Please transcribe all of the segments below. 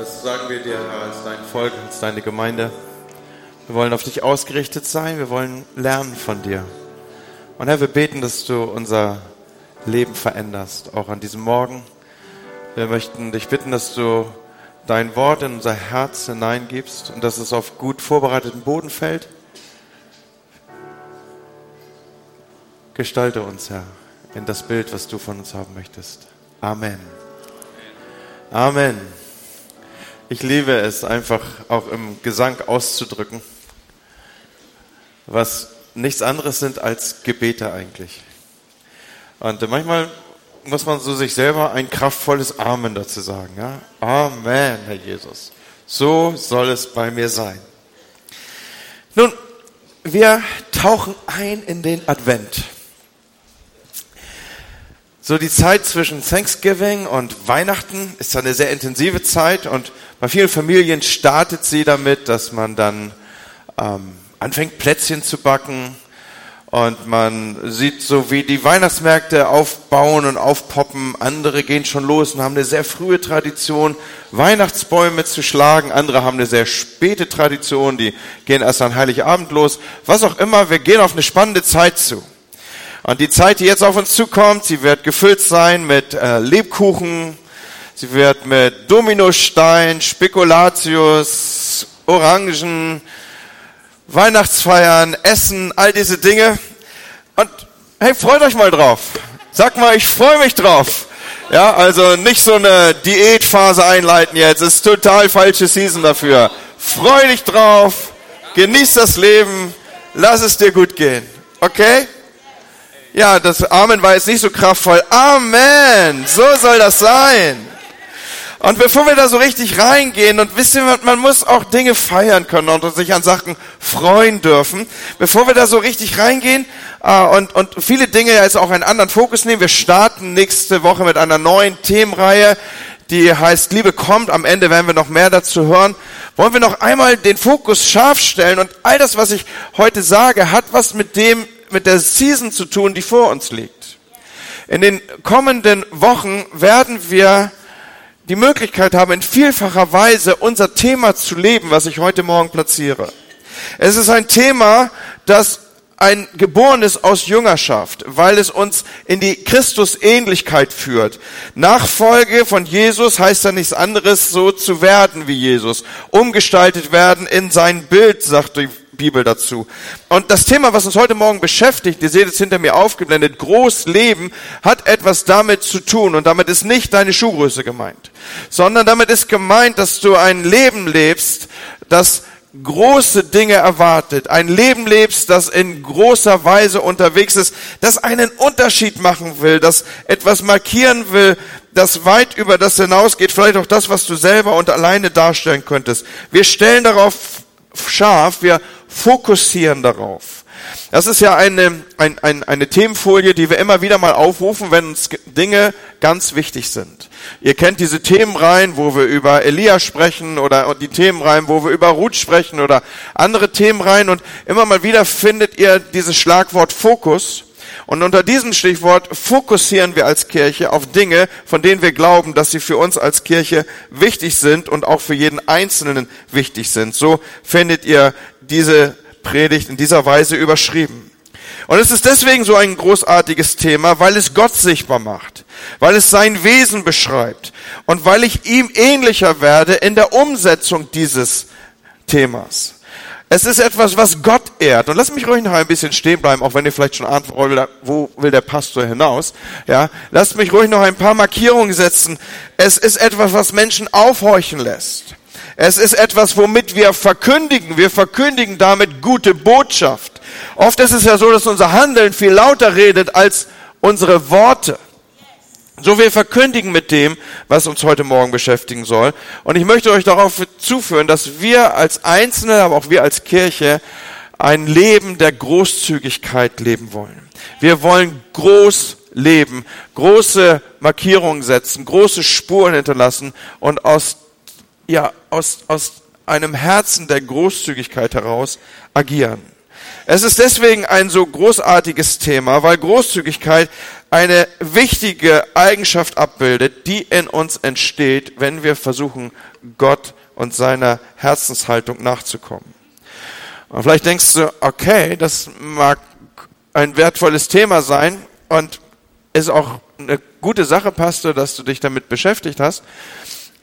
Das sagen wir dir, Herr, als dein Volk, als deine Gemeinde. Wir wollen auf dich ausgerichtet sein. Wir wollen lernen von dir. Und Herr, wir beten, dass du unser Leben veränderst, auch an diesem Morgen. Wir möchten dich bitten, dass du dein Wort in unser Herz hineingibst und dass es auf gut vorbereiteten Boden fällt. Gestalte uns, Herr, in das Bild, was du von uns haben möchtest. Amen. Amen. Ich liebe es einfach auch im Gesang auszudrücken, was nichts anderes sind als Gebete eigentlich. Und manchmal muss man so sich selber ein kraftvolles Amen dazu sagen. Ja? Amen, Herr Jesus. So soll es bei mir sein. Nun, wir tauchen ein in den Advent. So die Zeit zwischen Thanksgiving und Weihnachten ist eine sehr intensive Zeit und bei vielen Familien startet sie damit, dass man dann ähm, anfängt Plätzchen zu backen und man sieht so, wie die Weihnachtsmärkte aufbauen und aufpoppen. Andere gehen schon los und haben eine sehr frühe Tradition, Weihnachtsbäume zu schlagen. Andere haben eine sehr späte Tradition, die gehen erst an Heiligabend los. Was auch immer, wir gehen auf eine spannende Zeit zu. Und die Zeit, die jetzt auf uns zukommt, sie wird gefüllt sein mit äh, Lebkuchen, sie wird mit Dominostein, Spekulatius, Orangen, Weihnachtsfeiern, Essen, all diese Dinge. Und hey, freut euch mal drauf. Sag mal, ich freue mich drauf. Ja, also nicht so eine Diätphase einleiten jetzt. Das ist total falsche Season dafür. Freu dich drauf. Genieß das Leben. Lass es dir gut gehen. Okay? Ja, das Amen war jetzt nicht so kraftvoll. Amen. So soll das sein. Und bevor wir da so richtig reingehen und wissen, man muss auch Dinge feiern können und sich an Sachen freuen dürfen. Bevor wir da so richtig reingehen äh, und, und viele Dinge jetzt auch einen anderen Fokus nehmen, wir starten nächste Woche mit einer neuen Themenreihe, die heißt Liebe kommt. Am Ende werden wir noch mehr dazu hören. Wollen wir noch einmal den Fokus scharf stellen und all das, was ich heute sage, hat was mit dem mit der Season zu tun, die vor uns liegt. In den kommenden Wochen werden wir die Möglichkeit haben, in vielfacher Weise unser Thema zu leben, was ich heute Morgen platziere. Es ist ein Thema, das ein geborenes aus Jüngerschaft, weil es uns in die Christusähnlichkeit führt. Nachfolge von Jesus heißt ja nichts anderes, so zu werden wie Jesus, umgestaltet werden in sein Bild, sagt die Bibel dazu. Und das Thema, was uns heute Morgen beschäftigt, ihr seht es hinter mir aufgeblendet, Großleben, hat etwas damit zu tun. Und damit ist nicht deine Schuhgröße gemeint, sondern damit ist gemeint, dass du ein Leben lebst, das große Dinge erwartet, ein Leben lebst, das in großer Weise unterwegs ist, das einen Unterschied machen will, das etwas markieren will, das weit über das hinausgeht, vielleicht auch das, was du selber und alleine darstellen könntest. Wir stellen darauf scharf, wir fokussieren darauf. Das ist ja eine, ein, ein, eine Themenfolie, die wir immer wieder mal aufrufen, wenn uns Dinge ganz wichtig sind. Ihr kennt diese Themenreihen, wo wir über Elia sprechen oder die Themenreihen, wo wir über Ruth sprechen oder andere Themenreihen und immer mal wieder findet ihr dieses Schlagwort Fokus. Und unter diesem Stichwort fokussieren wir als Kirche auf Dinge, von denen wir glauben, dass sie für uns als Kirche wichtig sind und auch für jeden Einzelnen wichtig sind. So findet ihr diese Predigt in dieser Weise überschrieben. Und es ist deswegen so ein großartiges Thema, weil es Gott sichtbar macht, weil es sein Wesen beschreibt und weil ich ihm ähnlicher werde in der Umsetzung dieses Themas. Es ist etwas, was Gott ehrt. Und lass mich ruhig noch ein bisschen stehen bleiben, auch wenn ihr vielleicht schon ahnt, wo will der Pastor hinaus. Ja, lasst mich ruhig noch ein paar Markierungen setzen. Es ist etwas, was Menschen aufhorchen lässt. Es ist etwas, womit wir verkündigen. Wir verkündigen damit gute Botschaft. Oft ist es ja so, dass unser Handeln viel lauter redet als unsere Worte. So wir verkündigen mit dem, was uns heute Morgen beschäftigen soll. Und ich möchte euch darauf zuführen, dass wir als Einzelne, aber auch wir als Kirche ein Leben der Großzügigkeit leben wollen. Wir wollen groß leben, große Markierungen setzen, große Spuren hinterlassen und aus ja, aus, aus einem Herzen der Großzügigkeit heraus agieren. Es ist deswegen ein so großartiges Thema, weil Großzügigkeit eine wichtige Eigenschaft abbildet, die in uns entsteht, wenn wir versuchen, Gott und seiner Herzenshaltung nachzukommen. Und vielleicht denkst du, okay, das mag ein wertvolles Thema sein und ist auch eine gute Sache, Pastor, dass du dich damit beschäftigt hast.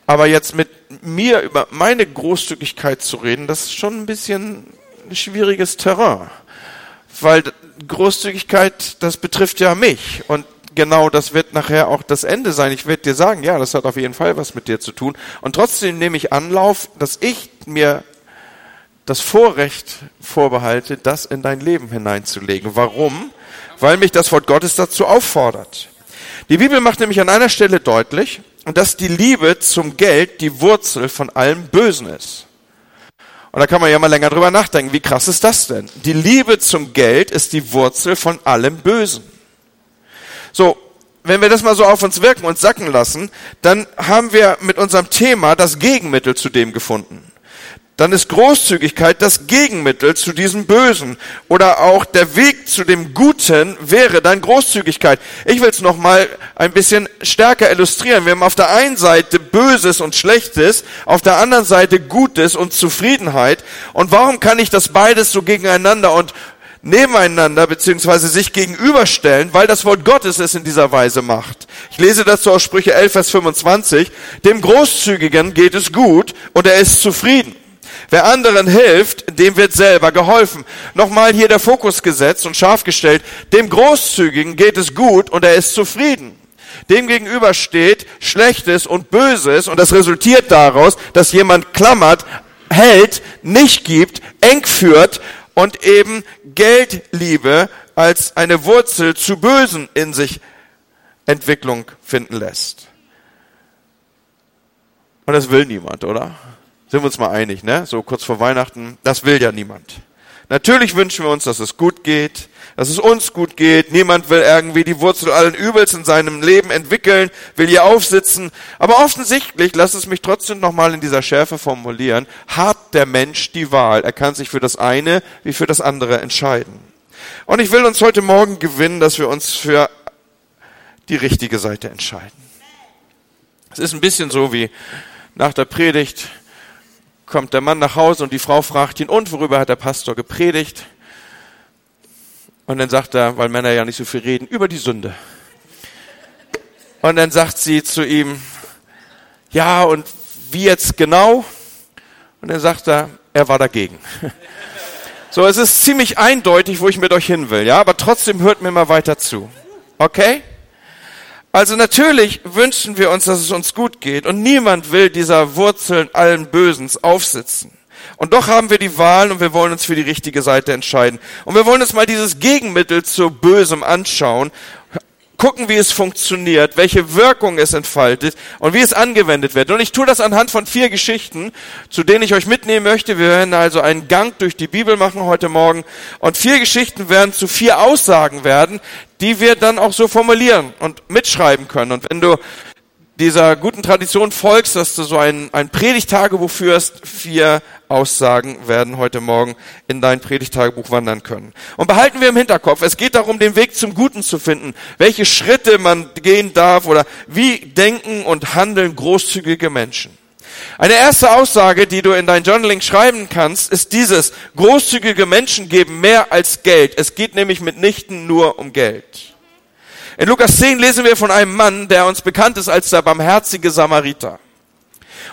Aber jetzt mit mir über meine Großzügigkeit zu reden, das ist schon ein bisschen schwieriges Terrain, weil Großzügigkeit, das betrifft ja mich und genau das wird nachher auch das Ende sein. Ich werde dir sagen, ja, das hat auf jeden Fall was mit dir zu tun. Und trotzdem nehme ich Anlauf, dass ich mir das Vorrecht vorbehalte, das in dein Leben hineinzulegen. Warum? Weil mich das Wort Gottes dazu auffordert. Die Bibel macht nämlich an einer Stelle deutlich, dass die Liebe zum Geld die Wurzel von allem Bösen ist. Und da kann man ja mal länger drüber nachdenken. Wie krass ist das denn? Die Liebe zum Geld ist die Wurzel von allem Bösen. So, wenn wir das mal so auf uns wirken und sacken lassen, dann haben wir mit unserem Thema das Gegenmittel zu dem gefunden dann ist Großzügigkeit das Gegenmittel zu diesem Bösen. Oder auch der Weg zu dem Guten wäre dann Großzügigkeit. Ich will es nochmal ein bisschen stärker illustrieren. Wir haben auf der einen Seite Böses und Schlechtes, auf der anderen Seite Gutes und Zufriedenheit. Und warum kann ich das beides so gegeneinander und nebeneinander beziehungsweise sich gegenüberstellen, weil das Wort Gottes es in dieser Weise macht. Ich lese dazu aus Sprüche 11, Vers 25. Dem Großzügigen geht es gut und er ist zufrieden. Wer anderen hilft, dem wird selber geholfen. Nochmal hier der Fokus gesetzt und scharf gestellt. Dem Großzügigen geht es gut und er ist zufrieden. Dem gegenüber steht Schlechtes und Böses und das resultiert daraus, dass jemand klammert, hält, nicht gibt, eng führt und eben Geldliebe als eine Wurzel zu Bösen in sich Entwicklung finden lässt. Und das will niemand, oder? Sind wir uns mal einig, ne? So kurz vor Weihnachten. Das will ja niemand. Natürlich wünschen wir uns, dass es gut geht, dass es uns gut geht. Niemand will irgendwie die Wurzel allen Übels in seinem Leben entwickeln, will hier aufsitzen. Aber offensichtlich, lass es mich trotzdem nochmal in dieser Schärfe formulieren, hat der Mensch die Wahl. Er kann sich für das eine wie für das andere entscheiden. Und ich will uns heute Morgen gewinnen, dass wir uns für die richtige Seite entscheiden. Es ist ein bisschen so wie nach der Predigt, kommt der Mann nach Hause und die Frau fragt ihn, und worüber hat der Pastor gepredigt? Und dann sagt er, weil Männer ja nicht so viel reden, über die Sünde. Und dann sagt sie zu ihm, ja, und wie jetzt genau? Und dann sagt er, er war dagegen. So, es ist ziemlich eindeutig, wo ich mit euch hin will, ja, aber trotzdem hört mir mal weiter zu. Okay? Also natürlich wünschen wir uns, dass es uns gut geht und niemand will dieser Wurzeln allen Bösens aufsitzen. Und doch haben wir die Wahl und wir wollen uns für die richtige Seite entscheiden. Und wir wollen uns mal dieses Gegenmittel zu Bösem anschauen gucken, wie es funktioniert, welche Wirkung es entfaltet und wie es angewendet wird. Und ich tue das anhand von vier Geschichten, zu denen ich euch mitnehmen möchte. Wir werden also einen Gang durch die Bibel machen heute Morgen. Und vier Geschichten werden zu vier Aussagen werden, die wir dann auch so formulieren und mitschreiben können. Und wenn du dieser guten Tradition folgst, dass du so ein, ein Predigtagebuch führst, vier Aussagen werden heute Morgen in dein Predigtagebuch wandern können. Und behalten wir im Hinterkopf, es geht darum, den Weg zum Guten zu finden, welche Schritte man gehen darf oder wie denken und handeln großzügige Menschen. Eine erste Aussage, die du in dein Journaling schreiben kannst, ist dieses, großzügige Menschen geben mehr als Geld. Es geht nämlich mitnichten nur um Geld. In Lukas 10 lesen wir von einem Mann, der uns bekannt ist als der barmherzige Samariter.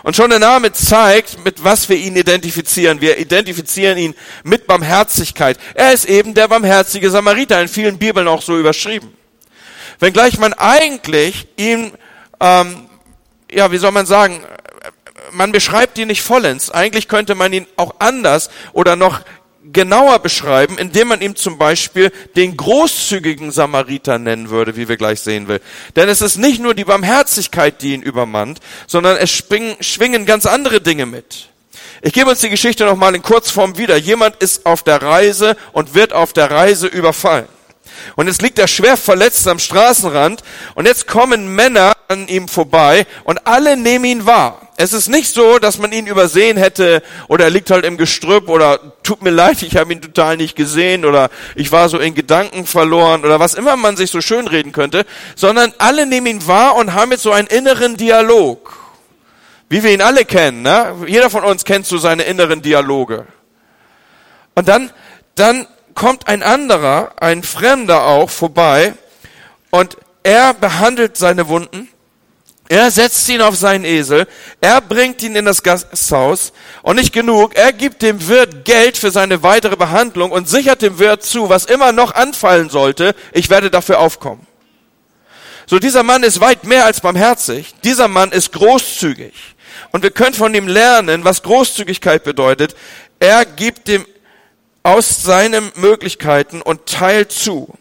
Und schon der Name zeigt, mit was wir ihn identifizieren. Wir identifizieren ihn mit Barmherzigkeit. Er ist eben der barmherzige Samariter, in vielen Bibeln auch so überschrieben. Wenngleich man eigentlich ihn, ähm, ja, wie soll man sagen, man beschreibt ihn nicht vollends. Eigentlich könnte man ihn auch anders oder noch genauer beschreiben, indem man ihm zum Beispiel den großzügigen Samariter nennen würde, wie wir gleich sehen will. Denn es ist nicht nur die Barmherzigkeit, die ihn übermannt, sondern es springen, schwingen ganz andere Dinge mit. Ich gebe uns die Geschichte nochmal in Kurzform wieder. Jemand ist auf der Reise und wird auf der Reise überfallen. Und jetzt liegt er schwer verletzt am Straßenrand und jetzt kommen Männer an ihm vorbei und alle nehmen ihn wahr. es ist nicht so, dass man ihn übersehen hätte oder er liegt halt im Gestrüpp oder tut mir leid, ich habe ihn total nicht gesehen oder ich war so in Gedanken verloren oder was immer man sich so schön reden könnte, sondern alle nehmen ihn wahr und haben jetzt so einen inneren Dialog. Wie wir ihn alle kennen, ne? Jeder von uns kennt so seine inneren Dialoge. Und dann, dann kommt ein anderer, ein Fremder auch vorbei und er behandelt seine Wunden. Er setzt ihn auf seinen Esel, er bringt ihn in das Gasthaus. Und nicht genug, er gibt dem Wirt Geld für seine weitere Behandlung und sichert dem Wirt zu, was immer noch anfallen sollte, ich werde dafür aufkommen. So, dieser Mann ist weit mehr als barmherzig, dieser Mann ist großzügig. Und wir können von ihm lernen, was Großzügigkeit bedeutet. Er gibt dem aus seinen Möglichkeiten und teilt zu.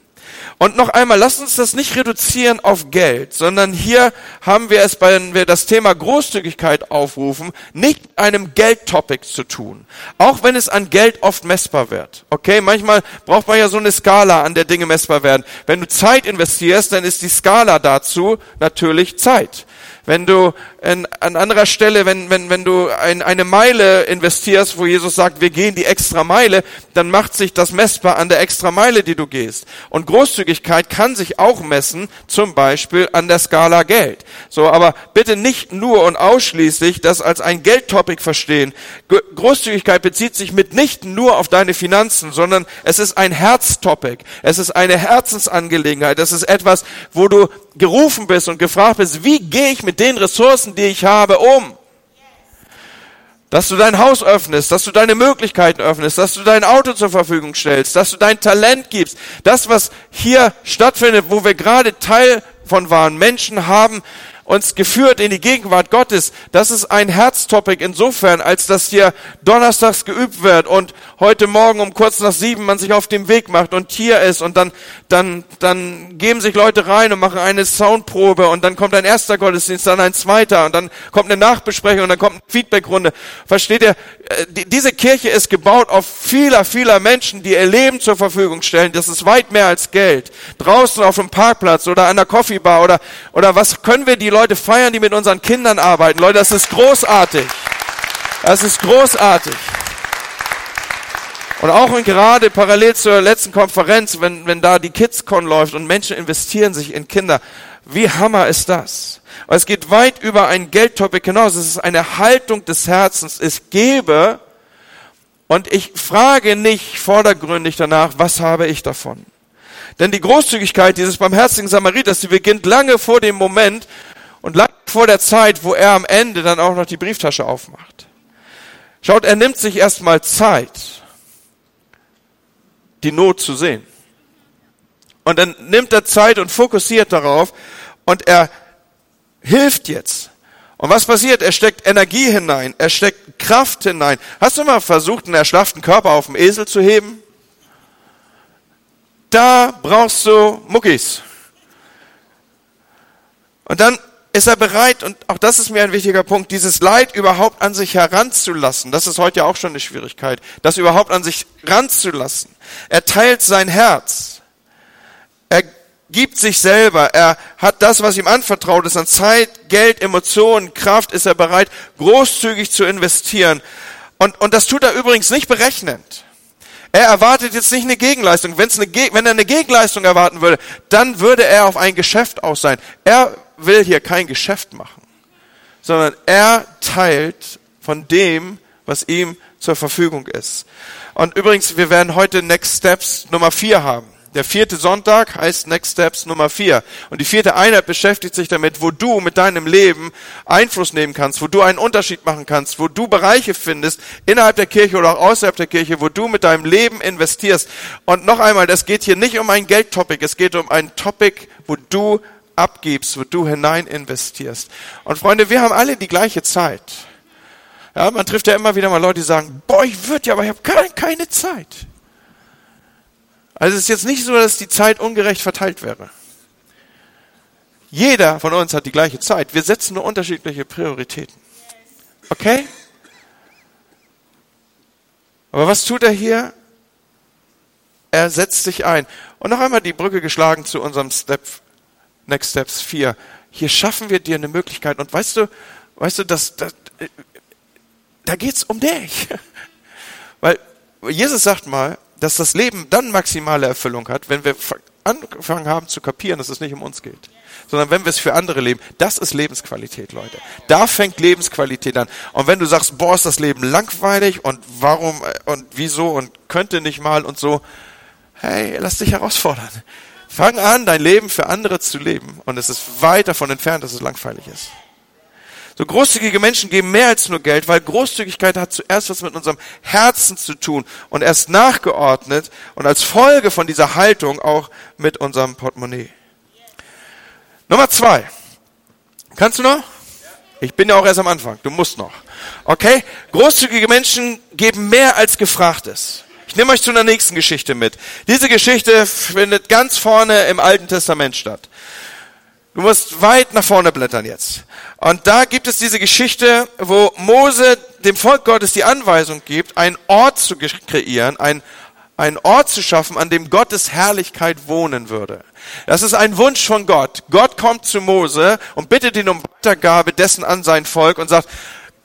Und noch einmal, lasst uns das nicht reduzieren auf Geld, sondern hier haben wir es, wenn wir das Thema Großzügigkeit aufrufen, nicht einem Geldtopic zu tun. Auch wenn es an Geld oft messbar wird. Okay, manchmal braucht man ja so eine Skala, an der Dinge messbar werden. Wenn du Zeit investierst, dann ist die Skala dazu natürlich Zeit. Wenn du in, an anderer Stelle, wenn, wenn, wenn du ein, eine Meile investierst, wo Jesus sagt, wir gehen die extra Meile, dann macht sich das messbar an der extra Meile, die du gehst. Und Großzügigkeit kann sich auch messen, zum Beispiel an der Skala Geld. So, aber bitte nicht nur und ausschließlich das als ein Geldtopic verstehen. Großzügigkeit bezieht sich mitnichten nur auf deine Finanzen, sondern es ist ein Herztopic. Es ist eine Herzensangelegenheit. Es ist etwas, wo du gerufen bist und gefragt bist, wie gehe ich mit den Ressourcen, die ich habe, um? Dass du dein Haus öffnest, dass du deine Möglichkeiten öffnest, dass du dein Auto zur Verfügung stellst, dass du dein Talent gibst. Das, was hier stattfindet, wo wir gerade Teil von waren. Menschen haben uns geführt in die Gegenwart Gottes. Das ist ein Herztopic insofern, als dass hier donnerstags geübt wird und heute Morgen um kurz nach sieben man sich auf dem Weg macht und hier ist und dann, dann, dann geben sich Leute rein und machen eine Soundprobe und dann kommt ein erster Gottesdienst, dann ein zweiter und dann kommt eine Nachbesprechung und dann kommt eine Feedbackrunde. Versteht ihr? Äh, diese Kirche ist gebaut auf vieler, vieler Menschen, die ihr Leben zur Verfügung stellen. Das ist weit mehr als Geld. Draußen auf dem Parkplatz oder an der Coffeebar oder, oder was können wir die Leute feiern, die mit unseren Kindern arbeiten. Leute, das ist großartig. Das ist großartig. Und auch und gerade parallel zur letzten Konferenz, wenn, wenn da die KidsCon läuft und Menschen investieren sich in Kinder, wie hammer ist das? Und es geht weit über ein Geldtopic hinaus. Es ist eine Haltung des Herzens. Ich gebe und ich frage nicht vordergründig danach, was habe ich davon? Denn die Großzügigkeit dieses barmherzigen Samariters, die beginnt lange vor dem Moment, und lange vor der Zeit, wo er am Ende dann auch noch die Brieftasche aufmacht. Schaut, er nimmt sich erstmal Zeit, die Not zu sehen. Und dann nimmt er Zeit und fokussiert darauf und er hilft jetzt. Und was passiert? Er steckt Energie hinein, er steckt Kraft hinein. Hast du mal versucht, einen erschlafften Körper auf dem Esel zu heben? Da brauchst du Muckis. Und dann ist er bereit, und auch das ist mir ein wichtiger Punkt, dieses Leid überhaupt an sich heranzulassen. Das ist heute ja auch schon eine Schwierigkeit, das überhaupt an sich ranzulassen. Er teilt sein Herz. Gibt sich selber. Er hat das, was ihm anvertraut ist, an Zeit, Geld, Emotionen, Kraft, ist er bereit, großzügig zu investieren. Und, und das tut er übrigens nicht berechnend. Er erwartet jetzt nicht eine Gegenleistung. Wenn's eine, wenn er eine Gegenleistung erwarten würde, dann würde er auf ein Geschäft aus sein. Er will hier kein Geschäft machen, sondern er teilt von dem, was ihm zur Verfügung ist. Und übrigens, wir werden heute Next Steps Nummer vier haben. Der vierte Sonntag heißt Next Steps Nummer vier. Und die vierte Einheit beschäftigt sich damit, wo du mit deinem Leben Einfluss nehmen kannst, wo du einen Unterschied machen kannst, wo du Bereiche findest, innerhalb der Kirche oder auch außerhalb der Kirche, wo du mit deinem Leben investierst. Und noch einmal, das geht hier nicht um ein Geldtopic, es geht um ein Topic, wo du abgibst, wo du hinein investierst. Und Freunde, wir haben alle die gleiche Zeit. Ja, man trifft ja immer wieder mal Leute, die sagen, boah, ich würde ja, aber ich habe keine, keine Zeit. Also es ist jetzt nicht so, dass die Zeit ungerecht verteilt wäre. Jeder von uns hat die gleiche Zeit. Wir setzen nur unterschiedliche Prioritäten. Okay? Aber was tut er hier? Er setzt sich ein. Und noch einmal die Brücke geschlagen zu unserem Step Next Steps 4. Hier schaffen wir dir eine Möglichkeit. Und weißt du, weißt du, das, das, da geht's um dich. Weil Jesus sagt mal, dass das Leben dann maximale Erfüllung hat, wenn wir angefangen haben zu kapieren, dass es nicht um uns geht, sondern wenn wir es für andere leben. Das ist Lebensqualität, Leute. Da fängt Lebensqualität an. Und wenn du sagst, boah, ist das Leben langweilig und warum und wieso und könnte nicht mal und so, hey, lass dich herausfordern. Fang an, dein Leben für andere zu leben. Und es ist weit davon entfernt, dass es langweilig ist. So großzügige Menschen geben mehr als nur Geld, weil Großzügigkeit hat zuerst was mit unserem Herzen zu tun und erst nachgeordnet und als Folge von dieser Haltung auch mit unserem Portemonnaie. Nummer zwei. Kannst du noch? Ich bin ja auch erst am Anfang. Du musst noch. Okay? Großzügige Menschen geben mehr als gefragt ist. Ich nehme euch zu einer nächsten Geschichte mit. Diese Geschichte findet ganz vorne im Alten Testament statt. Du musst weit nach vorne blättern jetzt. Und da gibt es diese Geschichte, wo Mose dem Volk Gottes die Anweisung gibt, einen Ort zu kreieren, einen, einen Ort zu schaffen, an dem Gottes Herrlichkeit wohnen würde. Das ist ein Wunsch von Gott. Gott kommt zu Mose und bittet ihn um Weitergabe dessen an sein Volk und sagt,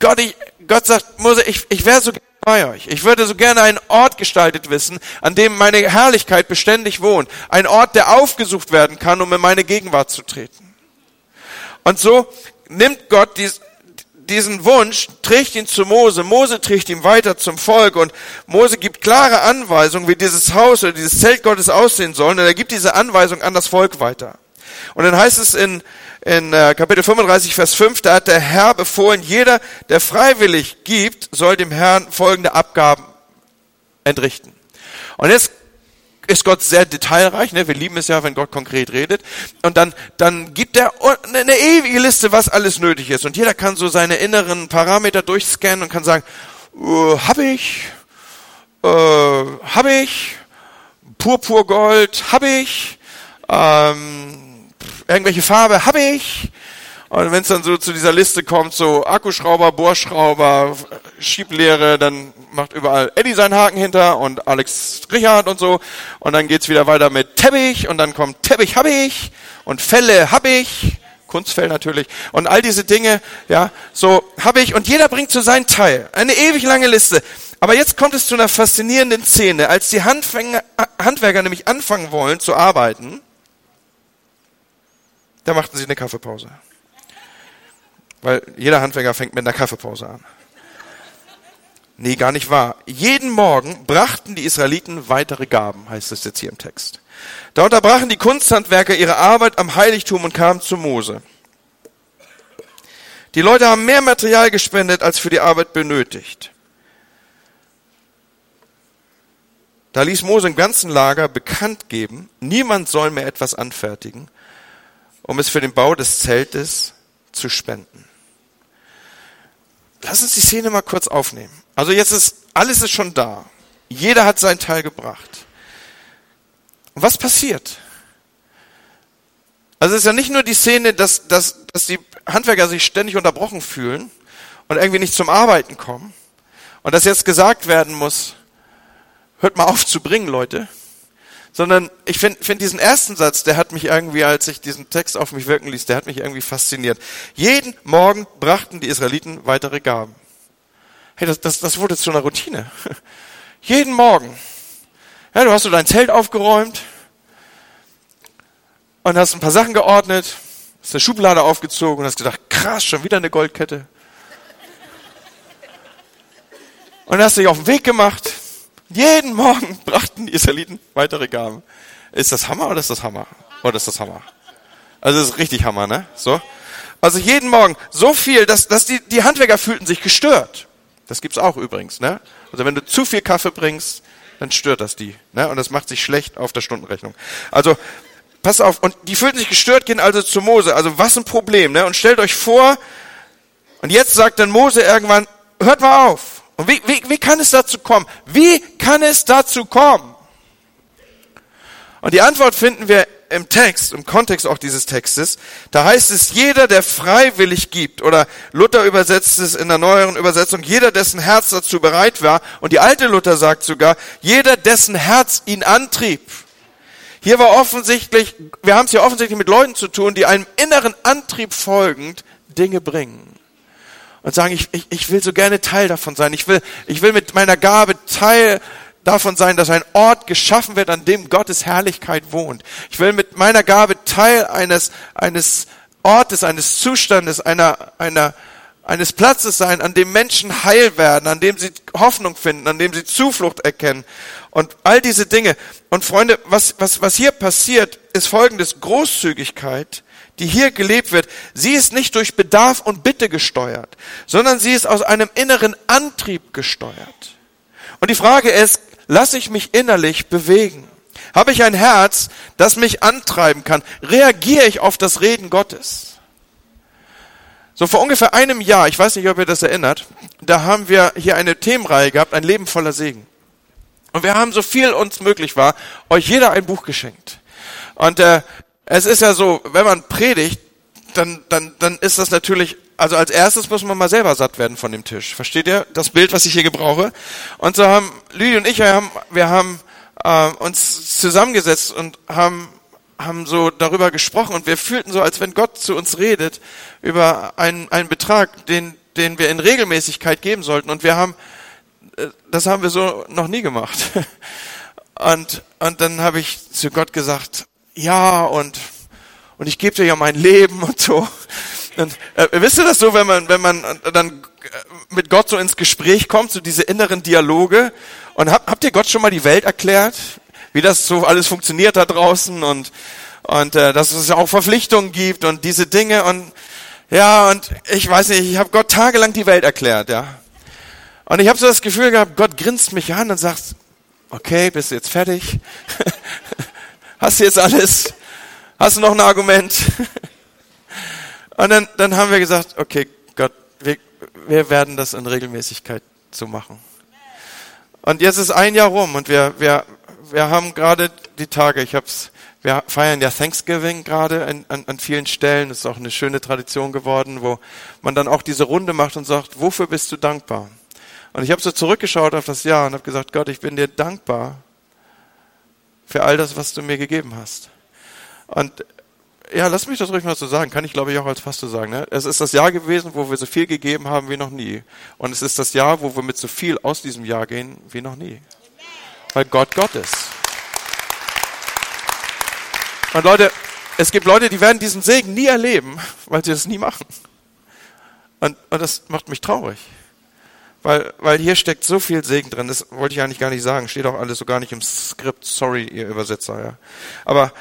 Gott, ich, Gott sagt, Mose, ich, ich wäre so bei euch. Ich würde so gerne einen Ort gestaltet wissen, an dem meine Herrlichkeit beständig wohnt. Ein Ort, der aufgesucht werden kann, um in meine Gegenwart zu treten. Und so nimmt Gott dies, diesen Wunsch, trägt ihn zu Mose. Mose trägt ihn weiter zum Volk und Mose gibt klare Anweisungen, wie dieses Haus oder dieses Zelt Gottes aussehen soll. Und er gibt diese Anweisung an das Volk weiter. Und dann heißt es in, in äh, Kapitel 35, Vers 5, da hat der Herr befohlen, jeder, der freiwillig gibt, soll dem Herrn folgende Abgaben entrichten. Und jetzt ist Gott sehr detailreich, ne? wir lieben es ja, wenn Gott konkret redet. Und dann, dann gibt er eine ewige Liste, was alles nötig ist. Und jeder kann so seine inneren Parameter durchscannen und kann sagen, uh, habe ich, äh, habe ich, Purpurgold, habe ich, ähm, irgendwelche Farbe habe ich. Und wenn es dann so zu dieser Liste kommt, so Akkuschrauber, Bohrschrauber, Schieblehre, dann macht überall Eddie seinen Haken hinter und Alex Richard und so. Und dann geht's wieder weiter mit Teppich und dann kommt Teppich habe ich und Felle habe ich. Kunstfell natürlich. Und all diese Dinge, ja, so habe ich. Und jeder bringt so seinen Teil. Eine ewig lange Liste. Aber jetzt kommt es zu einer faszinierenden Szene. Als die Handfänger, Handwerker nämlich anfangen wollen zu arbeiten, da machten sie eine Kaffeepause. Weil jeder Handwerker fängt mit einer Kaffeepause an. Nee, gar nicht wahr. Jeden Morgen brachten die Israeliten weitere Gaben, heißt es jetzt hier im Text. Da unterbrachen die Kunsthandwerker ihre Arbeit am Heiligtum und kamen zu Mose. Die Leute haben mehr Material gespendet, als für die Arbeit benötigt. Da ließ Mose im ganzen Lager bekannt geben, niemand soll mehr etwas anfertigen, um es für den Bau des Zeltes zu spenden. Lass uns die Szene mal kurz aufnehmen. Also jetzt ist, alles ist schon da. Jeder hat seinen Teil gebracht. Und was passiert? Also es ist ja nicht nur die Szene, dass, dass, dass die Handwerker sich ständig unterbrochen fühlen und irgendwie nicht zum Arbeiten kommen und dass jetzt gesagt werden muss, hört mal auf zu bringen, Leute sondern ich finde find diesen ersten Satz, der hat mich irgendwie, als ich diesen Text auf mich wirken ließ, der hat mich irgendwie fasziniert. Jeden Morgen brachten die Israeliten weitere Gaben. Hey, das, das, das wurde zu einer Routine. Jeden Morgen. Ja, du hast so dein Zelt aufgeräumt und hast ein paar Sachen geordnet, hast eine Schublade aufgezogen und hast gedacht, krass, schon wieder eine Goldkette. Und hast dich auf den Weg gemacht jeden Morgen brachten die Israeliten weitere Gaben. Ist das Hammer oder ist das Hammer? Oder ist das Hammer? Also das ist richtig Hammer, ne? So. Also jeden Morgen so viel, dass, dass die, die Handwerker fühlten sich gestört. Das gibt's auch übrigens, ne? Also wenn du zu viel Kaffee bringst, dann stört das die, ne? Und das macht sich schlecht auf der Stundenrechnung. Also pass auf, und die fühlten sich gestört, gehen also zu Mose. Also was ein Problem, ne? Und stellt euch vor, und jetzt sagt dann Mose irgendwann, hört mal auf. Und wie, wie, wie kann es dazu kommen? Wie kann es dazu kommen? Und die Antwort finden wir im Text, im Kontext auch dieses Textes. Da heißt es, jeder, der freiwillig gibt, oder Luther übersetzt es in der neueren Übersetzung, jeder, dessen Herz dazu bereit war. Und die alte Luther sagt sogar, jeder, dessen Herz ihn antrieb. Hier war offensichtlich, wir haben es hier offensichtlich mit Leuten zu tun, die einem inneren Antrieb folgend Dinge bringen. Und sagen, ich, ich, ich will so gerne Teil davon sein. Ich will, ich will mit meiner Gabe Teil davon sein, dass ein Ort geschaffen wird, an dem Gottes Herrlichkeit wohnt. Ich will mit meiner Gabe Teil eines, eines Ortes, eines Zustandes, einer, einer, eines Platzes sein, an dem Menschen heil werden, an dem sie Hoffnung finden, an dem sie Zuflucht erkennen und all diese Dinge. Und Freunde, was, was, was hier passiert, ist folgendes. Großzügigkeit, die hier gelebt wird, sie ist nicht durch Bedarf und Bitte gesteuert, sondern sie ist aus einem inneren Antrieb gesteuert. Und die Frage ist, lasse ich mich innerlich bewegen? Habe ich ein Herz, das mich antreiben kann? Reagiere ich auf das Reden Gottes? So vor ungefähr einem Jahr, ich weiß nicht, ob ihr das erinnert, da haben wir hier eine Themenreihe gehabt, ein Leben voller Segen. Und wir haben so viel uns möglich war, euch jeder ein Buch geschenkt. Und äh, es ist ja so, wenn man predigt, dann, dann, dann ist das natürlich, also als erstes muss man mal selber satt werden von dem Tisch. Versteht ihr das Bild, was ich hier gebrauche? Und so haben Lüdi und ich, wir haben, wir haben äh, uns zusammengesetzt und haben haben so darüber gesprochen und wir fühlten so, als wenn Gott zu uns redet über einen, einen Betrag, den, den wir in Regelmäßigkeit geben sollten. Und wir haben, äh, das haben wir so noch nie gemacht. Und, und dann habe ich zu Gott gesagt, ja, und, und ich gebe dir ja mein Leben und so. Und, äh, wisst ihr das so, wenn man, wenn man dann mit Gott so ins Gespräch kommt, so diese inneren Dialoge? Und habt, habt ihr Gott schon mal die Welt erklärt? Wie das so alles funktioniert da draußen und, und äh, dass es ja auch Verpflichtungen gibt und diese Dinge und ja, und ich weiß nicht, ich habe Gott tagelang die Welt erklärt, ja. Und ich habe so das Gefühl gehabt, Gott grinst mich an und sagt, okay, bist du jetzt fertig? Hast du jetzt alles? Hast du noch ein Argument? Und dann, dann haben wir gesagt, okay, Gott, wir, wir werden das in Regelmäßigkeit so machen. Und jetzt ist ein Jahr rum und wir, wir, wir haben gerade die Tage, ich hab's, wir feiern ja Thanksgiving gerade an, an, an vielen Stellen. Das ist auch eine schöne Tradition geworden, wo man dann auch diese Runde macht und sagt, wofür bist du dankbar? Und ich habe so zurückgeschaut auf das Jahr und habe gesagt, Gott, ich bin dir dankbar für all das, was du mir gegeben hast. Und ja, lass mich das ruhig mal so sagen, kann ich glaube ich auch als Pastor sagen. Ne? Es ist das Jahr gewesen, wo wir so viel gegeben haben wie noch nie. Und es ist das Jahr, wo wir mit so viel aus diesem Jahr gehen wie noch nie. Weil Gott Gott ist. Und Leute, es gibt Leute, die werden diesen Segen nie erleben, weil sie das nie machen. Und, und das macht mich traurig. Weil, weil hier steckt so viel Segen drin, das wollte ich eigentlich gar nicht sagen, steht auch alles so gar nicht im Skript, sorry, ihr Übersetzer, ja. Aber,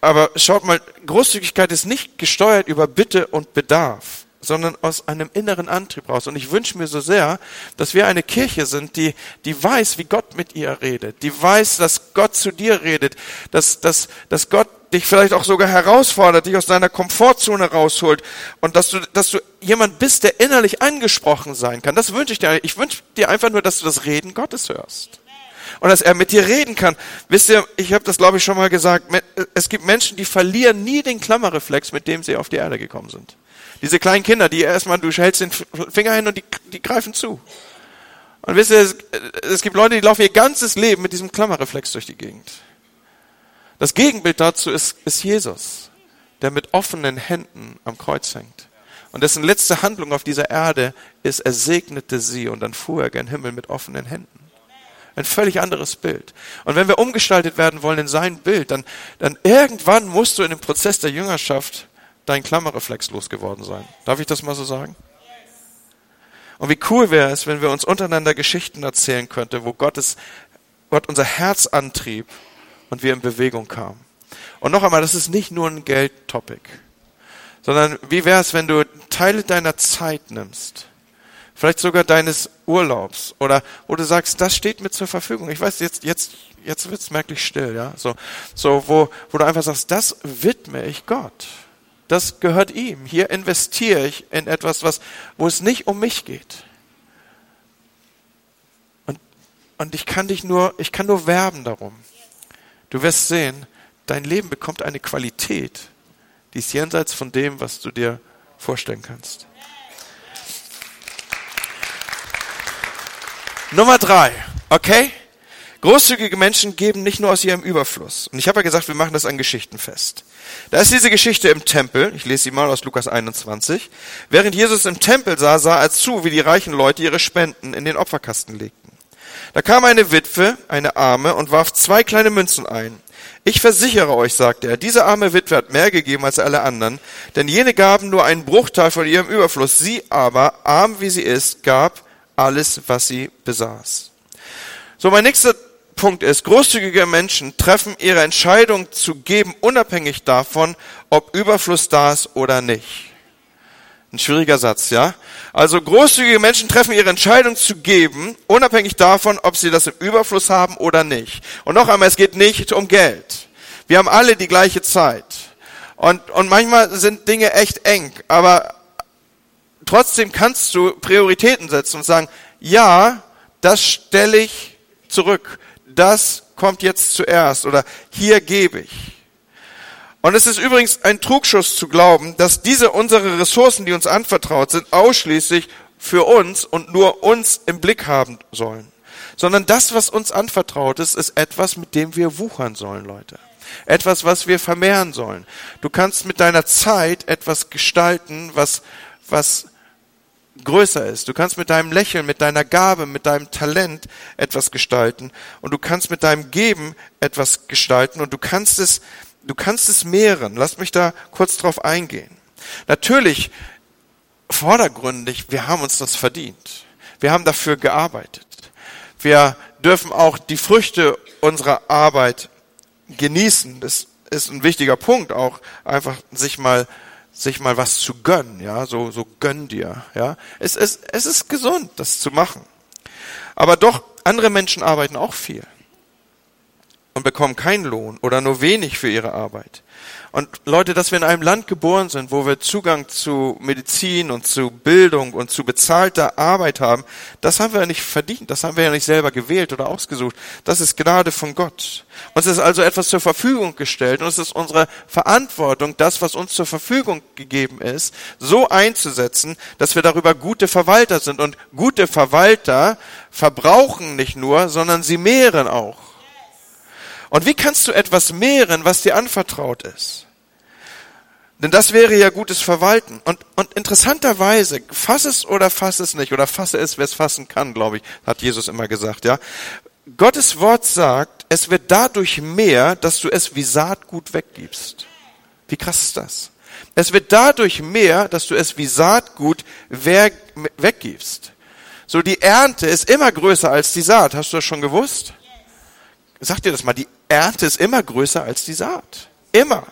aber schaut mal, Großzügigkeit ist nicht gesteuert über Bitte und Bedarf, sondern aus einem inneren Antrieb raus. Und ich wünsche mir so sehr, dass wir eine Kirche sind, die, die weiß, wie Gott mit ihr redet, die weiß, dass Gott zu dir redet, dass, dass, dass Gott dich vielleicht auch sogar herausfordert, dich aus deiner Komfortzone rausholt und dass du, dass du jemand bist, der innerlich angesprochen sein kann. Das wünsche ich dir. Ich wünsche dir einfach nur, dass du das Reden Gottes hörst. Und dass er mit dir reden kann. Wisst ihr, ich habe das glaube ich schon mal gesagt, es gibt Menschen, die verlieren nie den Klammerreflex, mit dem sie auf die Erde gekommen sind. Diese kleinen Kinder, die erstmal, du hältst den Finger hin und die, die greifen zu. Und wisst ihr, es, es gibt Leute, die laufen ihr ganzes Leben mit diesem Klammerreflex durch die Gegend. Das Gegenbild dazu ist, ist Jesus, der mit offenen Händen am Kreuz hängt. Und dessen letzte Handlung auf dieser Erde ist, er segnete sie und dann fuhr er gen Himmel mit offenen Händen. Ein völlig anderes Bild. Und wenn wir umgestaltet werden wollen in sein Bild, dann, dann irgendwann musst du in dem Prozess der Jüngerschaft dein Klammerreflex losgeworden sein. Darf ich das mal so sagen? Und wie cool wäre es, wenn wir uns untereinander Geschichten erzählen könnten, wo Gottes, Gott unser Herz antrieb und wir in Bewegung kamen. Und noch einmal, das ist nicht nur ein Geldtopic, sondern wie wäre es, wenn du Teile deiner Zeit nimmst, vielleicht sogar deines Urlaubs oder wo du sagst, das steht mir zur Verfügung. Ich weiß, jetzt, jetzt, jetzt wird's merklich still, ja, so, so, wo, wo du einfach sagst, das widme ich Gott. Das gehört ihm. Hier investiere ich in etwas, was, wo es nicht um mich geht. Und, und ich kann dich nur, ich kann nur werben darum. Du wirst sehen, dein Leben bekommt eine Qualität, die ist jenseits von dem, was du dir vorstellen kannst. Nummer drei, okay? Großzügige Menschen geben nicht nur aus ihrem Überfluss. Und ich habe ja gesagt, wir machen das an Geschichten fest. Da ist diese Geschichte im Tempel. Ich lese sie mal aus Lukas 21. Während Jesus im Tempel sah, sah er zu, wie die reichen Leute ihre Spenden in den Opferkasten legten. Da kam eine Witwe, eine Arme, und warf zwei kleine Münzen ein. Ich versichere euch, sagte er, diese arme Witwe hat mehr gegeben als alle anderen, denn jene gaben nur einen Bruchteil von ihrem Überfluss. Sie aber, arm wie sie ist, gab alles, was sie besaß. So, mein nächster Punkt ist, großzügige Menschen treffen ihre Entscheidung zu geben, unabhängig davon, ob Überfluss da ist oder nicht. Ein schwieriger Satz, ja? Also großzügige Menschen treffen ihre Entscheidung zu geben, unabhängig davon, ob sie das im Überfluss haben oder nicht. Und noch einmal, es geht nicht um Geld. Wir haben alle die gleiche Zeit. Und, und manchmal sind Dinge echt eng, aber trotzdem kannst du Prioritäten setzen und sagen, ja, das stelle ich zurück das kommt jetzt zuerst oder hier gebe ich. Und es ist übrigens ein Trugschuss zu glauben, dass diese unsere Ressourcen, die uns anvertraut sind, ausschließlich für uns und nur uns im Blick haben sollen. Sondern das, was uns anvertraut ist, ist etwas, mit dem wir wuchern sollen, Leute. Etwas, was wir vermehren sollen. Du kannst mit deiner Zeit etwas gestalten, was, was größer ist. Du kannst mit deinem Lächeln, mit deiner Gabe, mit deinem Talent etwas gestalten und du kannst mit deinem Geben etwas gestalten und du kannst es, du kannst es mehren. Lass mich da kurz drauf eingehen. Natürlich, vordergründig, wir haben uns das verdient. Wir haben dafür gearbeitet. Wir dürfen auch die Früchte unserer Arbeit genießen. Das ist ein wichtiger Punkt, auch einfach sich mal sich mal was zu gönnen, ja, so, so gönn dir, ja. Es, es, es ist gesund, das zu machen. Aber doch, andere Menschen arbeiten auch viel und bekommen keinen Lohn oder nur wenig für ihre Arbeit. Und Leute, dass wir in einem Land geboren sind, wo wir Zugang zu Medizin und zu Bildung und zu bezahlter Arbeit haben, das haben wir ja nicht verdient, das haben wir ja nicht selber gewählt oder ausgesucht. Das ist Gnade von Gott. Uns ist also etwas zur Verfügung gestellt und es ist unsere Verantwortung, das, was uns zur Verfügung gegeben ist, so einzusetzen, dass wir darüber gute Verwalter sind. Und gute Verwalter verbrauchen nicht nur, sondern sie mehren auch. Und wie kannst du etwas mehren, was dir anvertraut ist? Denn das wäre ja gutes Verwalten. Und, und interessanterweise, fass es oder fass es nicht, oder fasse es, wer es fassen kann, glaube ich, hat Jesus immer gesagt, ja. Gottes Wort sagt, es wird dadurch mehr, dass du es wie Saatgut weggibst. Wie krass ist das? Es wird dadurch mehr, dass du es wie Saatgut weggibst. So, die Ernte ist immer größer als die Saat. Hast du das schon gewusst? Sag dir das mal, die Ernte ist immer größer als die Saat. Immer.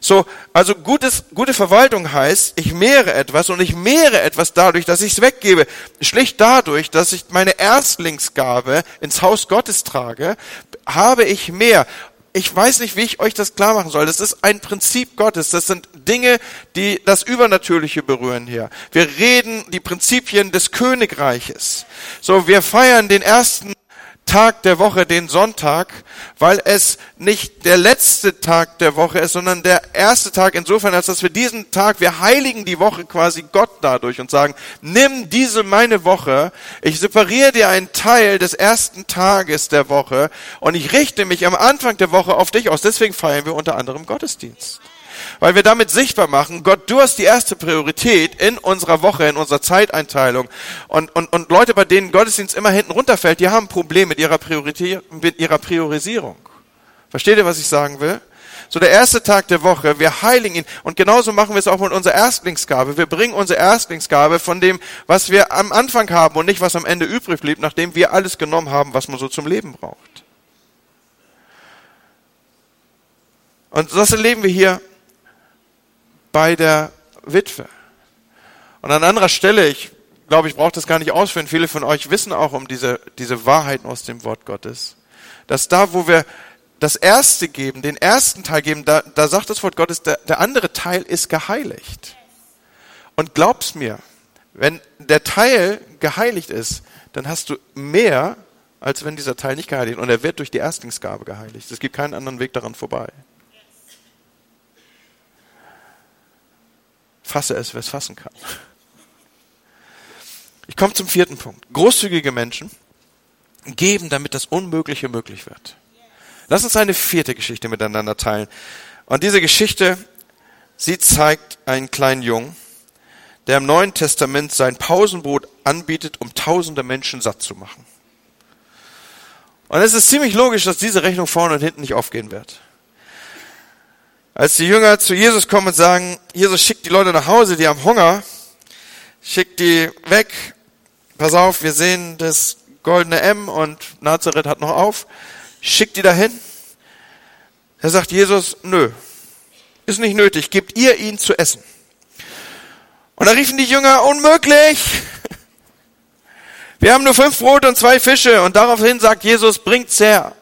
So, also gutes, gute Verwaltung heißt, ich mehre etwas und ich mehre etwas dadurch, dass ich es weggebe. Schlicht dadurch, dass ich meine Erstlingsgabe ins Haus Gottes trage, habe ich mehr. Ich weiß nicht, wie ich euch das klar machen soll. Das ist ein Prinzip Gottes. Das sind Dinge, die das Übernatürliche berühren hier. Wir reden die Prinzipien des Königreiches. So, wir feiern den ersten Tag der Woche, den Sonntag, weil es nicht der letzte Tag der Woche ist, sondern der erste Tag insofern, als dass wir diesen Tag, wir heiligen die Woche quasi Gott dadurch und sagen, nimm diese meine Woche, ich separiere dir einen Teil des ersten Tages der Woche und ich richte mich am Anfang der Woche auf dich aus. Deswegen feiern wir unter anderem Gottesdienst. Weil wir damit sichtbar machen, Gott, du hast die erste Priorität in unserer Woche, in unserer Zeiteinteilung. Und, und, und Leute, bei denen Gottesdienst immer hinten runterfällt, die haben ein Problem mit ihrer, Priorität, mit ihrer Priorisierung. Versteht ihr, was ich sagen will? So der erste Tag der Woche, wir heiligen ihn. Und genauso machen wir es auch mit unserer Erstlingsgabe. Wir bringen unsere Erstlingsgabe von dem, was wir am Anfang haben und nicht, was am Ende übrig blieb, nachdem wir alles genommen haben, was man so zum Leben braucht. Und das erleben wir hier bei der Witwe. Und an anderer Stelle, ich glaube, ich brauche das gar nicht ausführen, viele von euch wissen auch um diese, diese Wahrheiten aus dem Wort Gottes, dass da, wo wir das Erste geben, den ersten Teil geben, da, da sagt das Wort Gottes, der, der andere Teil ist geheiligt. Und glaub's mir, wenn der Teil geheiligt ist, dann hast du mehr, als wenn dieser Teil nicht geheiligt ist. Und er wird durch die Erstlingsgabe geheiligt. Es gibt keinen anderen Weg daran vorbei. Fasse es, wer es fassen kann. Ich komme zum vierten Punkt. Großzügige Menschen geben, damit das Unmögliche möglich wird. Lass uns eine vierte Geschichte miteinander teilen. Und diese Geschichte, sie zeigt einen kleinen Jungen, der im Neuen Testament sein Pausenbrot anbietet, um tausende Menschen satt zu machen. Und es ist ziemlich logisch, dass diese Rechnung vorne und hinten nicht aufgehen wird. Als die Jünger zu Jesus kommen und sagen, Jesus schickt die Leute nach Hause, die haben Hunger, schickt die weg, pass auf, wir sehen das goldene M und Nazareth hat noch auf, schickt die dahin. Da sagt Jesus, nö, ist nicht nötig, gebt ihr ihnen zu essen. Und da riefen die Jünger, unmöglich! Wir haben nur fünf Brote und zwei Fische und daraufhin sagt Jesus, bringt's her.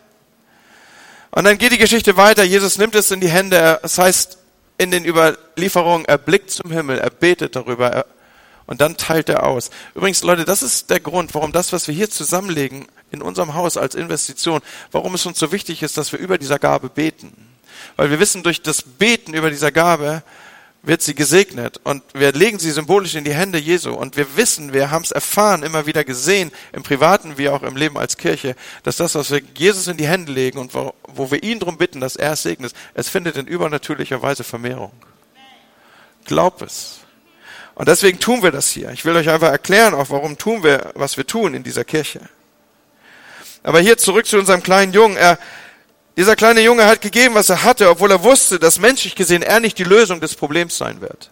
Und dann geht die Geschichte weiter. Jesus nimmt es in die Hände. Das heißt, in den Überlieferungen, er blickt zum Himmel, er betet darüber er, und dann teilt er aus. Übrigens, Leute, das ist der Grund, warum das, was wir hier zusammenlegen in unserem Haus als Investition, warum es uns so wichtig ist, dass wir über dieser Gabe beten. Weil wir wissen, durch das Beten über dieser Gabe wird sie gesegnet und wir legen sie symbolisch in die Hände Jesu und wir wissen, wir haben es erfahren, immer wieder gesehen, im Privaten wie auch im Leben als Kirche, dass das, was wir Jesus in die Hände legen und wo, wo wir ihn darum bitten, dass er es segnet, es findet in übernatürlicher Weise Vermehrung. Glaub es. Und deswegen tun wir das hier. Ich will euch einfach erklären, auch warum tun wir, was wir tun in dieser Kirche. Aber hier zurück zu unserem kleinen Jungen. Er, dieser kleine Junge hat gegeben, was er hatte, obwohl er wusste, dass menschlich gesehen er nicht die Lösung des Problems sein wird.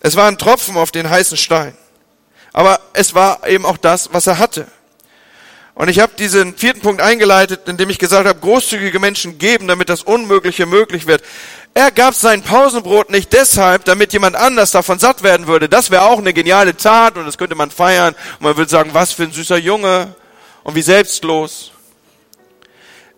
Es war ein Tropfen auf den heißen Stein. Aber es war eben auch das, was er hatte. Und ich habe diesen vierten Punkt eingeleitet, indem ich gesagt habe, großzügige Menschen geben, damit das Unmögliche möglich wird. Er gab sein Pausenbrot nicht deshalb, damit jemand anders davon satt werden würde. Das wäre auch eine geniale Tat und das könnte man feiern. Und man würde sagen, was für ein süßer Junge und wie selbstlos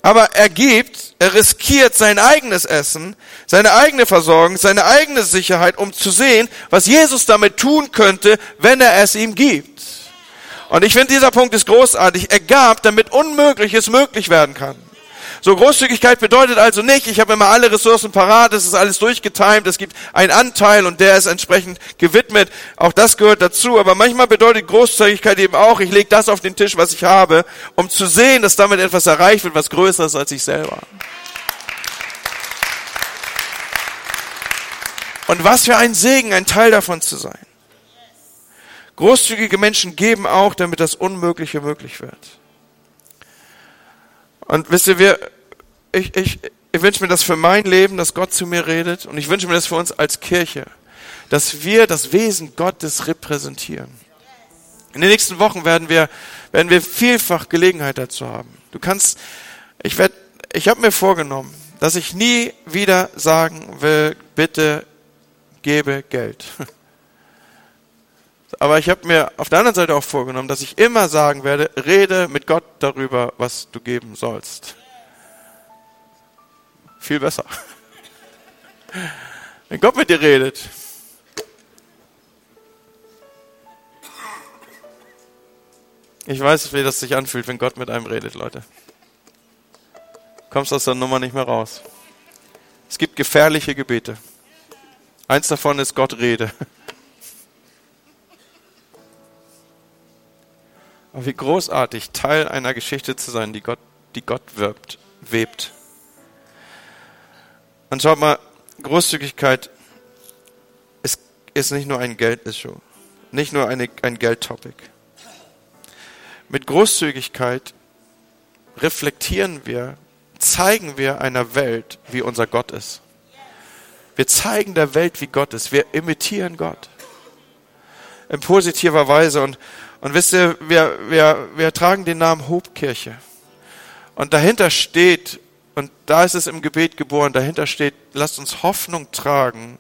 aber er gibt, er riskiert sein eigenes Essen, seine eigene Versorgung, seine eigene Sicherheit, um zu sehen, was Jesus damit tun könnte, wenn er es ihm gibt. Und ich finde, dieser Punkt ist großartig. Er gab, damit Unmögliches möglich werden kann. So Großzügigkeit bedeutet also nicht, ich habe immer alle Ressourcen parat, es ist alles durchgetimt, es gibt einen Anteil und der ist entsprechend gewidmet. Auch das gehört dazu. Aber manchmal bedeutet Großzügigkeit eben auch, ich lege das auf den Tisch, was ich habe, um zu sehen, dass damit etwas erreicht wird, was größer ist als ich selber. Und was für ein Segen, ein Teil davon zu sein. Großzügige Menschen geben auch, damit das Unmögliche möglich wird. Und wisst ihr, wir, ich, ich, ich wünsche mir das für mein Leben, dass Gott zu mir redet. Und ich wünsche mir das für uns als Kirche, dass wir das Wesen Gottes repräsentieren. In den nächsten Wochen werden wir, werden wir vielfach Gelegenheit dazu haben. Du kannst, ich werde, ich habe mir vorgenommen, dass ich nie wieder sagen will, bitte gebe Geld. Aber ich habe mir auf der anderen Seite auch vorgenommen, dass ich immer sagen werde, rede mit Gott darüber, was du geben sollst. Viel besser. Wenn Gott mit dir redet. Ich weiß, wie das sich anfühlt, wenn Gott mit einem redet, Leute. Kommst aus der Nummer nicht mehr raus. Es gibt gefährliche Gebete. Eins davon ist Gott rede. Aber wie großartig, Teil einer Geschichte zu sein, die Gott, die Gott wirbt, webt. Und schaut mal, Großzügigkeit ist, ist nicht nur ein Geldissue, nicht nur eine, ein Geldtopic. Mit Großzügigkeit reflektieren wir, zeigen wir einer Welt, wie unser Gott ist. Wir zeigen der Welt, wie Gott ist. Wir imitieren Gott. In positiver Weise. Und, und wisst ihr, wir, wir, wir tragen den Namen Hobkirche. Und dahinter steht, und da ist es im Gebet geboren, dahinter steht, lasst uns Hoffnung tragen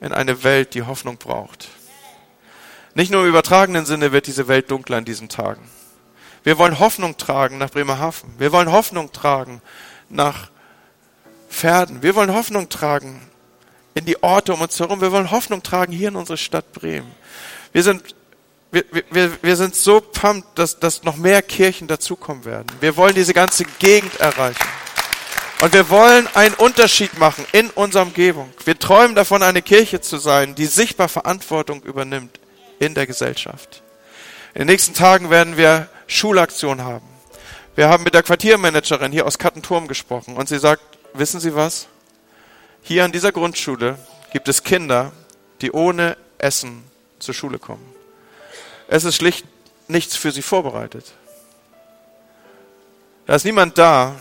in eine Welt, die Hoffnung braucht. Nicht nur im übertragenen Sinne wird diese Welt dunkler in diesen Tagen. Wir wollen Hoffnung tragen nach Bremerhaven. Wir wollen Hoffnung tragen nach Pferden. Wir wollen Hoffnung tragen in die Orte um uns herum. Wir wollen Hoffnung tragen hier in unsere Stadt Bremen. Wir sind wir, wir, wir sind so pumped, dass, dass noch mehr Kirchen dazukommen werden. Wir wollen diese ganze Gegend erreichen. Und wir wollen einen Unterschied machen in unserer Umgebung. Wir träumen davon, eine Kirche zu sein, die sichtbar Verantwortung übernimmt in der Gesellschaft. In den nächsten Tagen werden wir Schulaktion haben. Wir haben mit der Quartiermanagerin hier aus Kattenturm gesprochen und sie sagt, wissen Sie was? Hier an dieser Grundschule gibt es Kinder, die ohne Essen zur Schule kommen. Es ist schlicht nichts für sie vorbereitet. Da ist niemand da,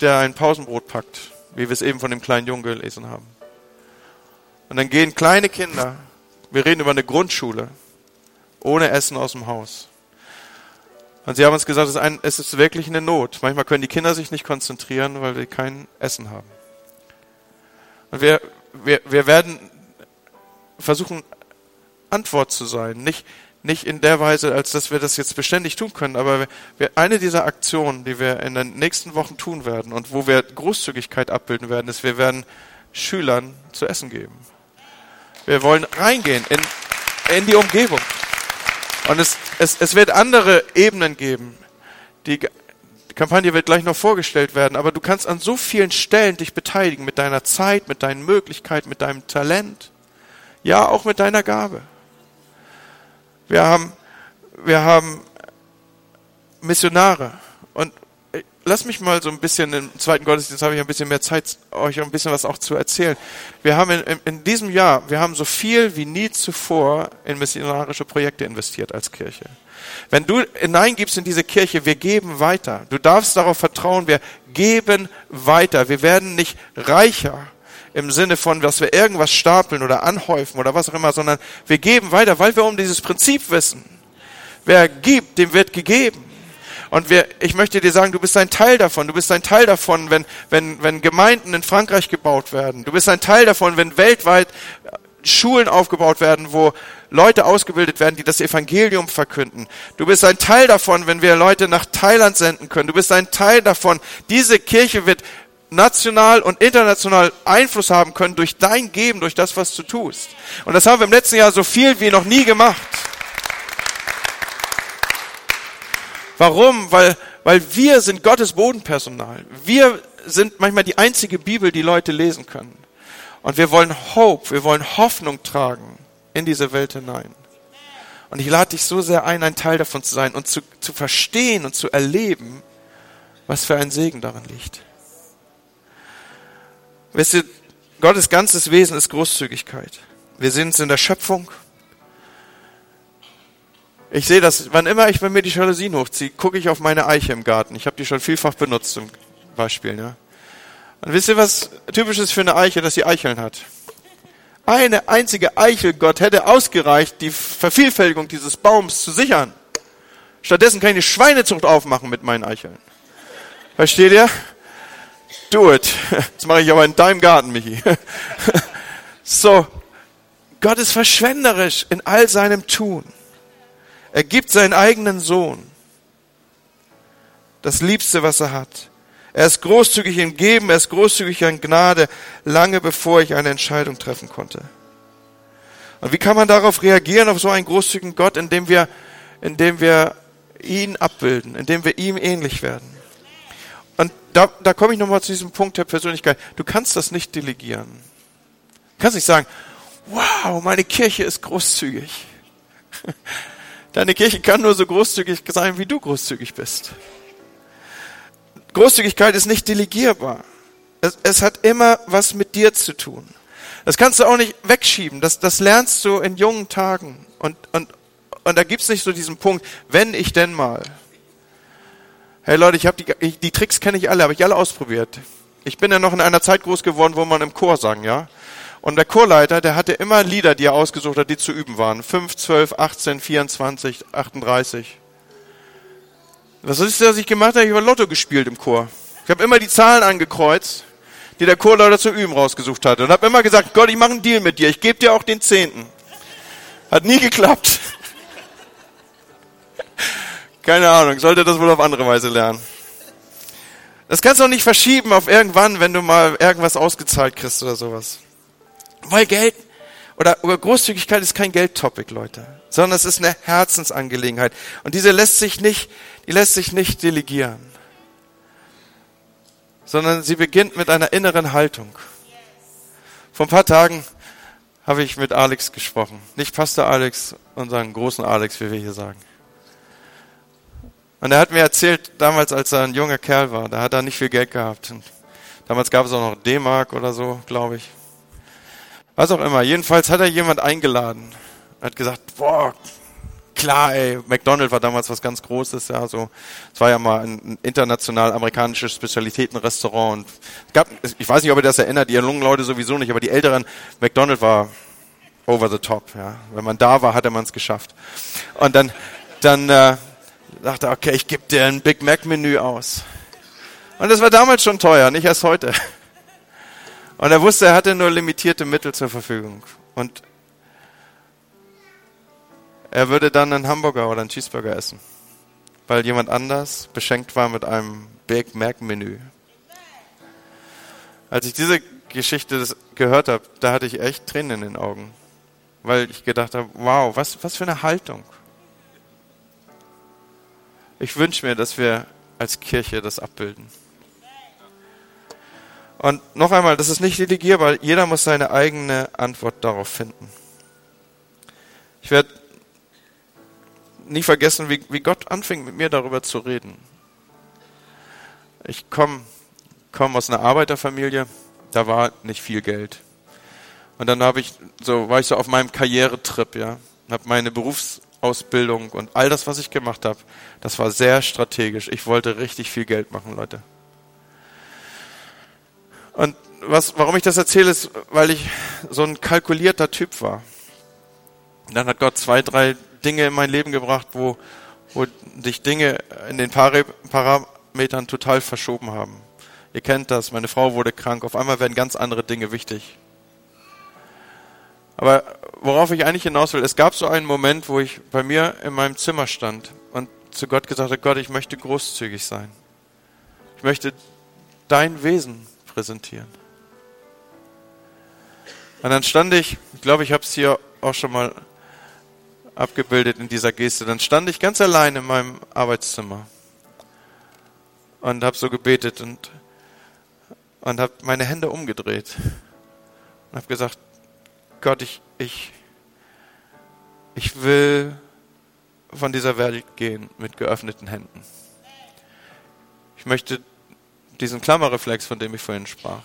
der ein Pausenbrot packt, wie wir es eben von dem kleinen Jungen gelesen haben. Und dann gehen kleine Kinder, wir reden über eine Grundschule, ohne Essen aus dem Haus. Und sie haben uns gesagt, es ist wirklich eine Not. Manchmal können die Kinder sich nicht konzentrieren, weil sie kein Essen haben. Und wir, wir, wir werden versuchen, Antwort zu sein. Nicht, nicht in der Weise, als dass wir das jetzt beständig tun können, aber wir, eine dieser Aktionen, die wir in den nächsten Wochen tun werden und wo wir Großzügigkeit abbilden werden, ist, wir werden Schülern zu essen geben. Wir wollen reingehen in, in die Umgebung. Und es, es, es wird andere Ebenen geben. Die, die Kampagne wird gleich noch vorgestellt werden, aber du kannst an so vielen Stellen dich beteiligen mit deiner Zeit, mit deinen Möglichkeiten, mit deinem Talent. Ja, auch mit deiner Gabe. Wir haben, wir haben Missionare. Und äh, lass mich mal so ein bisschen, im zweiten Gottesdienst habe ich ein bisschen mehr Zeit, euch ein bisschen was auch zu erzählen. Wir haben in, in diesem Jahr, wir haben so viel wie nie zuvor in missionarische Projekte investiert als Kirche. Wenn du hineingibst in diese Kirche, wir geben weiter. Du darfst darauf vertrauen, wir geben weiter. Wir werden nicht reicher im Sinne von, dass wir irgendwas stapeln oder anhäufen oder was auch immer, sondern wir geben weiter, weil wir um dieses Prinzip wissen. Wer gibt, dem wird gegeben. Und wir, ich möchte dir sagen, du bist ein Teil davon. Du bist ein Teil davon, wenn, wenn, wenn Gemeinden in Frankreich gebaut werden. Du bist ein Teil davon, wenn weltweit Schulen aufgebaut werden, wo Leute ausgebildet werden, die das Evangelium verkünden. Du bist ein Teil davon, wenn wir Leute nach Thailand senden können. Du bist ein Teil davon. Diese Kirche wird national und international Einfluss haben können durch dein Geben, durch das, was du tust. Und das haben wir im letzten Jahr so viel wie noch nie gemacht. Warum? Weil, weil wir sind Gottes Bodenpersonal. Wir sind manchmal die einzige Bibel, die Leute lesen können. Und wir wollen Hope, wir wollen Hoffnung tragen in diese Welt hinein. Und ich lade dich so sehr ein, ein Teil davon zu sein und zu, zu verstehen und zu erleben, was für ein Segen darin liegt. Wisst ihr, Gottes ganzes Wesen ist Großzügigkeit. Wir sind in der Schöpfung. Ich sehe das, wann immer ich bei mir die Jalousien hochziehe, gucke ich auf meine Eiche im Garten. Ich habe die schon vielfach benutzt zum Beispiel. Ja. Und wisst ihr, was typisch ist für eine Eiche, dass sie Eicheln hat? Eine einzige Eichel, Gott hätte ausgereicht, die Vervielfältigung dieses Baums zu sichern. Stattdessen kann ich eine Schweinezucht aufmachen mit meinen Eicheln. Versteht ihr? Do it. Das mache ich aber in deinem Garten, Michi. So, Gott ist verschwenderisch in all seinem Tun. Er gibt seinen eigenen Sohn. Das Liebste, was er hat. Er ist großzügig im Geben, er ist großzügig in Gnade, lange bevor ich eine Entscheidung treffen konnte. Und wie kann man darauf reagieren, auf so einen großzügigen Gott, indem wir, indem wir ihn abbilden, indem wir ihm ähnlich werden? Da, da komme ich nochmal zu diesem Punkt der Persönlichkeit. Du kannst das nicht delegieren. Du kannst nicht sagen, wow, meine Kirche ist großzügig. Deine Kirche kann nur so großzügig sein, wie du großzügig bist. Großzügigkeit ist nicht delegierbar. Es, es, hat immer was mit dir zu tun. Das kannst du auch nicht wegschieben. Das, das lernst du in jungen Tagen. Und, und, und da gibt's nicht so diesen Punkt, wenn ich denn mal. Hey Leute, ich habe die, die Tricks kenne ich alle, habe ich alle ausprobiert. Ich bin ja noch in einer Zeit groß geworden, wo man im Chor sang, ja. Und der Chorleiter, der hatte immer Lieder, die er ausgesucht hat, die zu üben waren. 5, 12, 18, 24, 38. Was ist das, was ich gemacht habe? Ich habe Lotto gespielt im Chor. Ich habe immer die Zahlen angekreuzt, die der Chorleiter zu üben rausgesucht hatte. Und habe immer gesagt, Gott, ich mache einen Deal mit dir. Ich gebe dir auch den Zehnten. Hat nie geklappt. Keine Ahnung, sollte das wohl auf andere Weise lernen. Das kannst du auch nicht verschieben auf irgendwann, wenn du mal irgendwas ausgezahlt kriegst oder sowas. Weil Geld oder, Großzügigkeit ist kein Geldtopic, Leute, sondern es ist eine Herzensangelegenheit. Und diese lässt sich nicht, die lässt sich nicht delegieren. Sondern sie beginnt mit einer inneren Haltung. Vor ein paar Tagen habe ich mit Alex gesprochen. Nicht Pastor Alex, unseren großen Alex, wie wir hier sagen. Und er hat mir erzählt, damals, als er ein junger Kerl war, da hat er nicht viel Geld gehabt. Und damals gab es auch noch D-Mark oder so, glaube ich. Was auch immer. Jedenfalls hat er jemand eingeladen. Er hat gesagt, boah, klar, ey, McDonald's war damals was ganz Großes, ja, so. Es war ja mal ein international amerikanisches Spezialitätenrestaurant. Und es gab, ich weiß nicht, ob ihr das erinnert, die jungen Leute sowieso nicht, aber die älteren, McDonald's war over the top, ja. Wenn man da war, hatte man es geschafft. Und dann, dann äh, dachte okay, ich gebe dir ein Big Mac Menü aus. Und das war damals schon teuer, nicht erst heute. Und er wusste, er hatte nur limitierte Mittel zur Verfügung. Und er würde dann einen Hamburger oder einen Cheeseburger essen, weil jemand anders beschenkt war mit einem Big Mac Menü. Als ich diese Geschichte gehört habe, da hatte ich echt Tränen in den Augen, weil ich gedacht habe, wow, was, was für eine Haltung. Ich wünsche mir, dass wir als Kirche das abbilden. Und noch einmal, das ist nicht delegierbar. Jeder muss seine eigene Antwort darauf finden. Ich werde nie vergessen, wie, wie Gott anfing, mit mir darüber zu reden. Ich komme komm aus einer Arbeiterfamilie, da war nicht viel Geld. Und dann habe ich so war ich so auf meinem Karrieretrip, ja, habe meine Berufsausbildung und all das, was ich gemacht habe, das war sehr strategisch. Ich wollte richtig viel Geld machen, Leute. Und was, warum ich das erzähle, ist, weil ich so ein kalkulierter Typ war. Und dann hat Gott zwei, drei Dinge in mein Leben gebracht, wo, wo sich Dinge in den Parametern total verschoben haben. Ihr kennt das, meine Frau wurde krank, auf einmal werden ganz andere Dinge wichtig. Aber worauf ich eigentlich hinaus will, es gab so einen Moment, wo ich bei mir in meinem Zimmer stand und zu Gott gesagt habe, Gott, ich möchte großzügig sein. Ich möchte dein Wesen präsentieren. Und dann stand ich, ich glaube, ich habe es hier auch schon mal abgebildet in dieser Geste. Dann stand ich ganz allein in meinem Arbeitszimmer und habe so gebetet und, und habe meine Hände umgedreht und habe gesagt, Gott, ich, ich, ich will von dieser Welt gehen mit geöffneten Händen. Ich möchte diesen Klammerreflex, von dem ich vorhin sprach,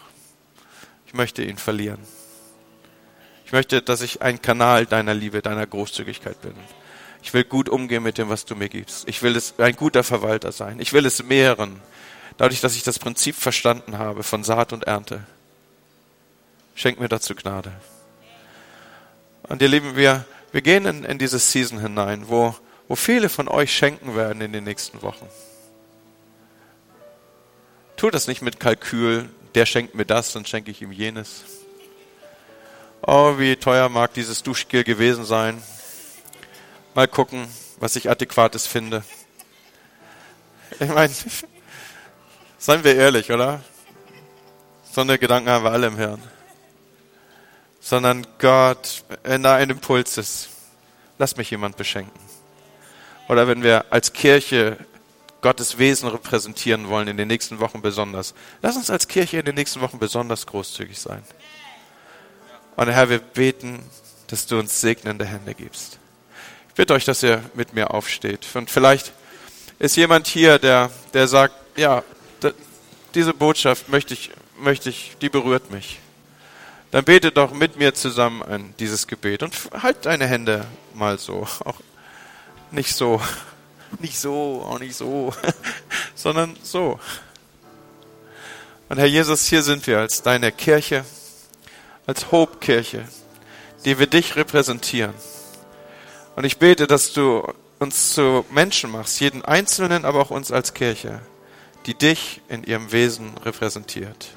ich möchte ihn verlieren. Ich möchte, dass ich ein Kanal deiner Liebe, deiner Großzügigkeit bin. Ich will gut umgehen mit dem, was du mir gibst. Ich will es, ein guter Verwalter sein. Ich will es mehren. Dadurch, dass ich das Prinzip verstanden habe von Saat und Ernte. Schenk mir dazu Gnade. Und ihr Lieben, wir, wir gehen in, in diese Season hinein, wo, wo viele von euch schenken werden in den nächsten Wochen. Tut das nicht mit Kalkül, der schenkt mir das, dann schenke ich ihm jenes. Oh, wie teuer mag dieses Duschgel gewesen sein. Mal gucken, was ich adäquates finde. Ich meine, seien wir ehrlich, oder? So eine Gedanken haben wir alle im Hirn. Sondern Gott, wenn da ein Impuls ist, lass mich jemand beschenken. Oder wenn wir als Kirche Gottes Wesen repräsentieren wollen in den nächsten Wochen besonders, lass uns als Kirche in den nächsten Wochen besonders großzügig sein. Und Herr, wir beten, dass du uns segnende Hände gibst. Ich bitte euch, dass ihr mit mir aufsteht. Und vielleicht ist jemand hier, der, der sagt, ja, diese Botschaft möchte ich, möchte ich, die berührt mich. Dann bete doch mit mir zusammen an dieses Gebet und halt deine Hände mal so. Auch nicht so, nicht so, auch nicht so, sondern so. Und Herr Jesus, hier sind wir als deine Kirche als Hope-Kirche, die wir dich repräsentieren. Und ich bete, dass du uns zu Menschen machst, jeden Einzelnen, aber auch uns als Kirche, die dich in ihrem Wesen repräsentiert.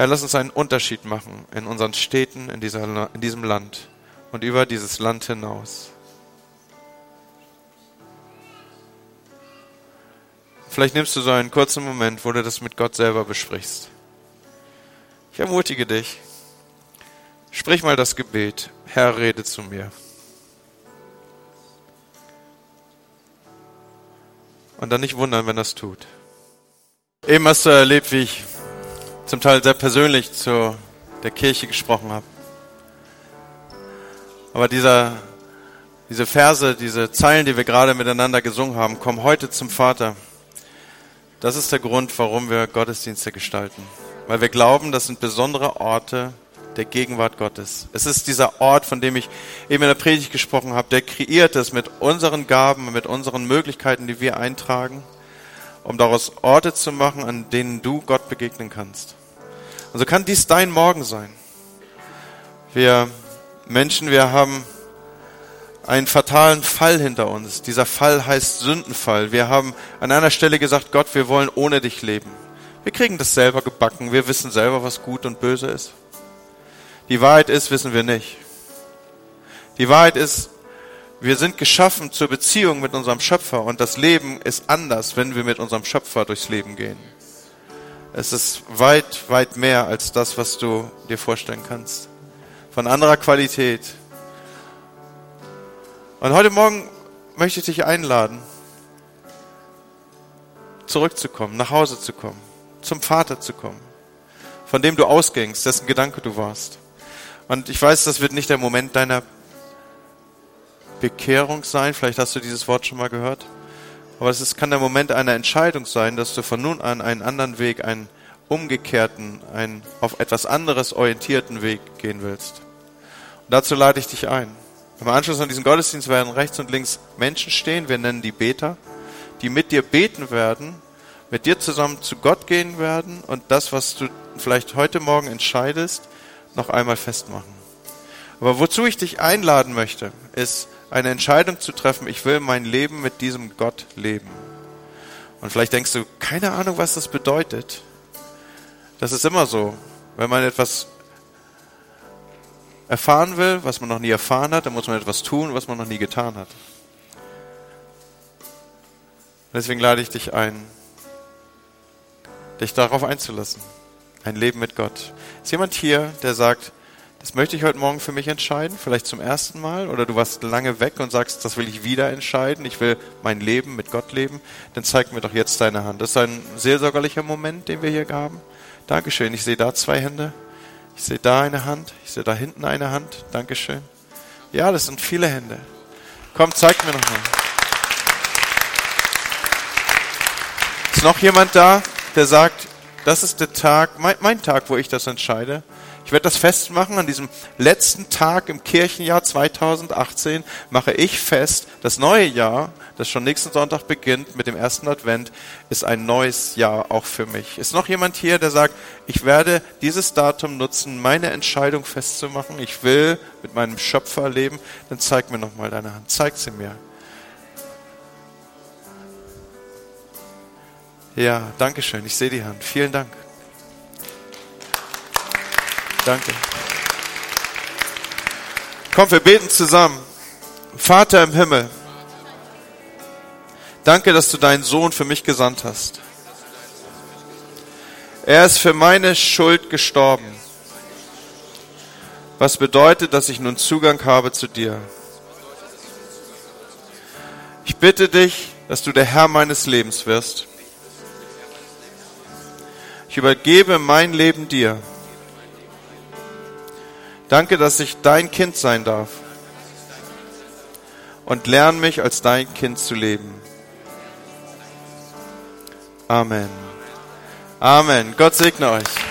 Herr, lass uns einen Unterschied machen in unseren Städten, in, dieser, in diesem Land und über dieses Land hinaus. Vielleicht nimmst du so einen kurzen Moment, wo du das mit Gott selber besprichst. Ich ermutige dich. Sprich mal das Gebet. Herr, rede zu mir. Und dann nicht wundern, wenn das tut. Eben hast du erlebt, wie ich zum Teil sehr persönlich zu der Kirche gesprochen habe. Aber dieser, Diese Verse, diese Zeilen, die wir gerade miteinander gesungen haben, komm heute zum Vater. Das ist der Grund, warum wir Gottesdienste gestalten. Weil wir glauben, das sind besondere Orte der Gegenwart Gottes. Es ist dieser Ort, von dem ich eben in der Predigt gesprochen habe, der kreiert ist mit unseren Gaben, mit unseren Möglichkeiten, die wir eintragen, um daraus Orte zu machen, an denen du Gott begegnen kannst. Und so kann dies dein Morgen sein. Wir Menschen, wir haben einen fatalen Fall hinter uns. Dieser Fall heißt Sündenfall. Wir haben an einer Stelle gesagt, Gott, wir wollen ohne dich leben. Wir kriegen das selber gebacken. Wir wissen selber, was gut und böse ist. Die Wahrheit ist, wissen wir nicht. Die Wahrheit ist, wir sind geschaffen zur Beziehung mit unserem Schöpfer und das Leben ist anders, wenn wir mit unserem Schöpfer durchs Leben gehen. Es ist weit, weit mehr als das, was du dir vorstellen kannst. Von anderer Qualität, und heute Morgen möchte ich dich einladen, zurückzukommen, nach Hause zu kommen, zum Vater zu kommen, von dem du ausgingst, dessen Gedanke du warst. Und ich weiß, das wird nicht der Moment deiner Bekehrung sein, vielleicht hast du dieses Wort schon mal gehört, aber es kann der Moment einer Entscheidung sein, dass du von nun an einen anderen Weg, einen umgekehrten, einen auf etwas anderes orientierten Weg gehen willst. Und dazu lade ich dich ein. Im Anschluss an diesen Gottesdienst werden rechts und links Menschen stehen, wir nennen die Beter, die mit dir beten werden, mit dir zusammen zu Gott gehen werden und das, was du vielleicht heute Morgen entscheidest, noch einmal festmachen. Aber wozu ich dich einladen möchte, ist eine Entscheidung zu treffen, ich will mein Leben mit diesem Gott leben. Und vielleicht denkst du, keine Ahnung, was das bedeutet. Das ist immer so. Wenn man etwas erfahren will, was man noch nie erfahren hat, dann muss man etwas tun, was man noch nie getan hat. Deswegen lade ich dich ein, dich darauf einzulassen. Ein Leben mit Gott. Ist jemand hier, der sagt, das möchte ich heute Morgen für mich entscheiden, vielleicht zum ersten Mal, oder du warst lange weg und sagst, das will ich wieder entscheiden, ich will mein Leben mit Gott leben, dann zeig mir doch jetzt deine Hand. Das ist ein seelsorgerlicher Moment, den wir hier haben. Dankeschön, ich sehe da zwei Hände. Ich sehe da eine Hand, ich sehe da hinten eine Hand. Dankeschön. Ja, das sind viele Hände. Komm, zeig mir nochmal. Ist noch jemand da, der sagt, das ist der Tag, mein, mein Tag, wo ich das entscheide? Ich werde das festmachen an diesem letzten Tag im Kirchenjahr 2018 mache ich fest, das neue Jahr, das schon nächsten Sonntag beginnt mit dem ersten Advent, ist ein neues Jahr auch für mich. Ist noch jemand hier, der sagt, ich werde dieses Datum nutzen, meine Entscheidung festzumachen. Ich will mit meinem Schöpfer leben. Dann zeig mir noch mal deine Hand. Zeig sie mir. Ja, danke schön. Ich sehe die Hand. Vielen Dank. Danke. Komm, wir beten zusammen. Vater im Himmel, danke, dass du deinen Sohn für mich gesandt hast. Er ist für meine Schuld gestorben, was bedeutet, dass ich nun Zugang habe zu dir. Ich bitte dich, dass du der Herr meines Lebens wirst. Ich übergebe mein Leben dir. Danke, dass ich dein Kind sein darf und lerne mich als dein Kind zu leben. Amen. Amen. Gott segne euch.